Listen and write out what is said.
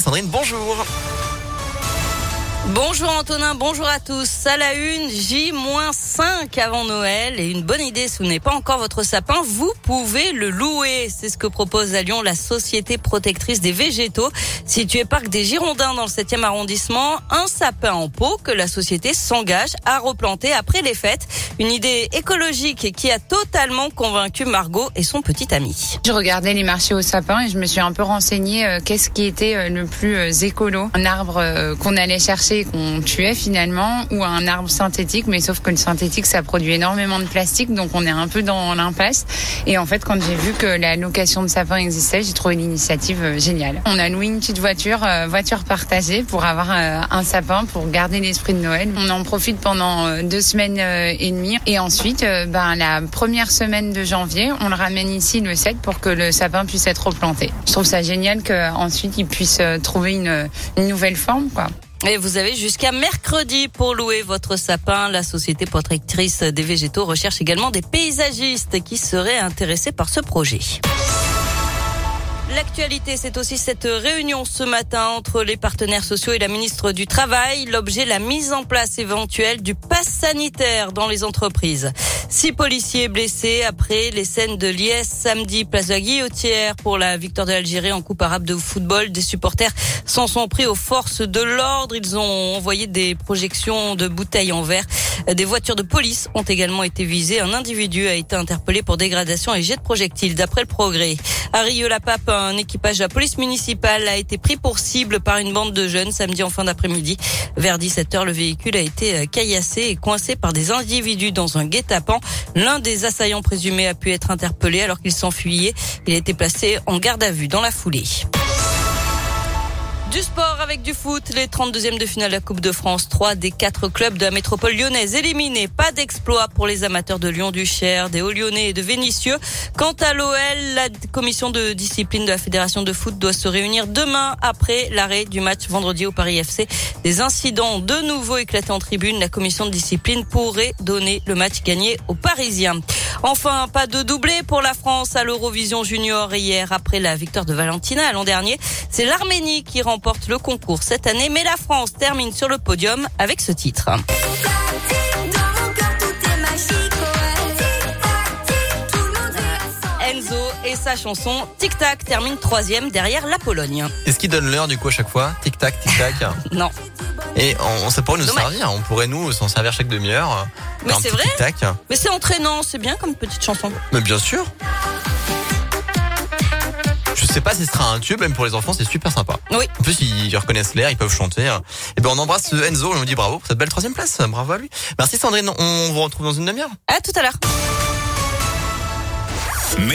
Sandrine bonjour. Bonjour Antonin, bonjour à tous. À la une, J-5 avant Noël et une bonne idée, si vous n'avez pas encore votre sapin, vous pouvez le louer. C'est ce que propose à Lyon la Société protectrice des végétaux, située parc des Girondins dans le 7e arrondissement. Un sapin en pot que la société s'engage à replanter après les fêtes. Une idée écologique qui a totalement convaincu Margot et son petit ami. Je regardais les marchés aux sapins et je me suis un peu renseignée euh, qu'est-ce qui était euh, le plus euh, écolo? Un arbre qu'on allait chercher, qu'on tuait finalement, ou un arbre synthétique, mais sauf que le synthétique, ça produit énormément de plastique, donc on est un peu dans l'impasse. Et en fait, quand j'ai vu que la location de sapins existait, j'ai trouvé l'initiative géniale. On a loué une petite voiture, voiture partagée, pour avoir un sapin, pour garder l'esprit de Noël. On en profite pendant deux semaines et demie et ensuite, euh, ben, la première semaine de janvier, on le ramène ici le 7 pour que le sapin puisse être replanté. Je trouve ça génial qu'ensuite il puisse euh, trouver une nouvelle forme, quoi. Et vous avez jusqu'à mercredi pour louer votre sapin. La société protectrice des végétaux recherche également des paysagistes qui seraient intéressés par ce projet. L'actualité, c'est aussi cette réunion ce matin entre les partenaires sociaux et la ministre du Travail. L'objet, la mise en place éventuelle du pass sanitaire dans les entreprises. Six policiers blessés après les scènes de Liesse samedi, place de la Guillotière pour la victoire de l'Algérie en Coupe arabe de football. Des supporters s'en sont pris aux forces de l'ordre. Ils ont envoyé des projections de bouteilles en verre. Des voitures de police ont également été visées. Un individu a été interpellé pour dégradation et jet de projectiles d'après le progrès. À Rieux-la-Pape, un équipage de la police municipale a été pris pour cible par une bande de jeunes samedi en fin d'après-midi. Vers 17h, le véhicule a été caillassé et coincé par des individus dans un guet-apens. L'un des assaillants présumés a pu être interpellé alors qu'il s'enfuyait. Il a été placé en garde à vue dans la foulée. Avec du foot, les 32e de finale de la Coupe de France. Trois des quatre clubs de la métropole lyonnaise éliminés. Pas d'exploit pour les amateurs de Lyon du Cher, des Hauts-Lyonnais et de Vénissieux. Quant à l'OL, la commission de discipline de la Fédération de foot doit se réunir demain après l'arrêt du match vendredi au Paris FC. Des incidents de nouveau éclatés en tribune. La commission de discipline pourrait donner le match gagné aux Parisiens. Enfin, pas de doublé pour la France à l'Eurovision Junior hier après la victoire de Valentina l'an dernier. C'est l'Arménie qui remporte le concours cette année, mais la France termine sur le podium avec ce titre. Enzo et sa chanson Tic Tac termine troisième derrière la Pologne. Est-ce qu'il donne l'heure du coup à chaque fois Tic Tac, Tic Tac Non. Et on, ça pourrait nous servir. On pourrait nous s'en servir chaque demi-heure. Mais c'est vrai. Mais c'est entraînant, c'est bien comme petite chanson. Mais bien sûr. Je sais pas si ce sera un tube, même pour les enfants, c'est super sympa. Oui. En plus, ils reconnaissent l'air, ils peuvent chanter. Et ben, on embrasse Enzo, on lui dit bravo pour cette belle troisième place. Bravo à lui. Merci Sandrine, on vous retrouve dans une demi-heure. À tout à l'heure.